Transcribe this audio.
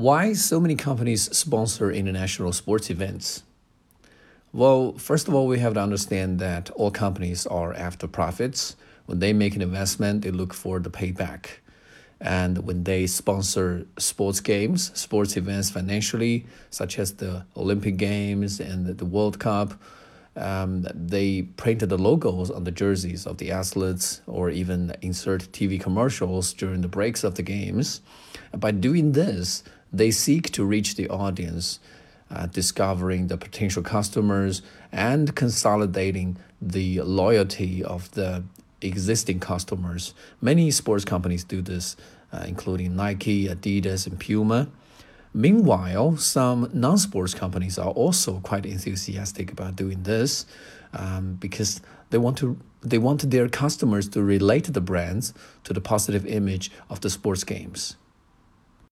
Why so many companies sponsor international sports events? Well, first of all, we have to understand that all companies are after profits. When they make an investment, they look for the payback. And when they sponsor sports games, sports events financially, such as the Olympic Games and the World Cup, um, they print the logos on the jerseys of the athletes or even insert TV commercials during the breaks of the games. By doing this, they seek to reach the audience, uh, discovering the potential customers and consolidating the loyalty of the existing customers. Many sports companies do this, uh, including Nike, Adidas, and Puma. Meanwhile, some non sports companies are also quite enthusiastic about doing this um, because they want to they want their customers to relate the brands to the positive image of the sports games.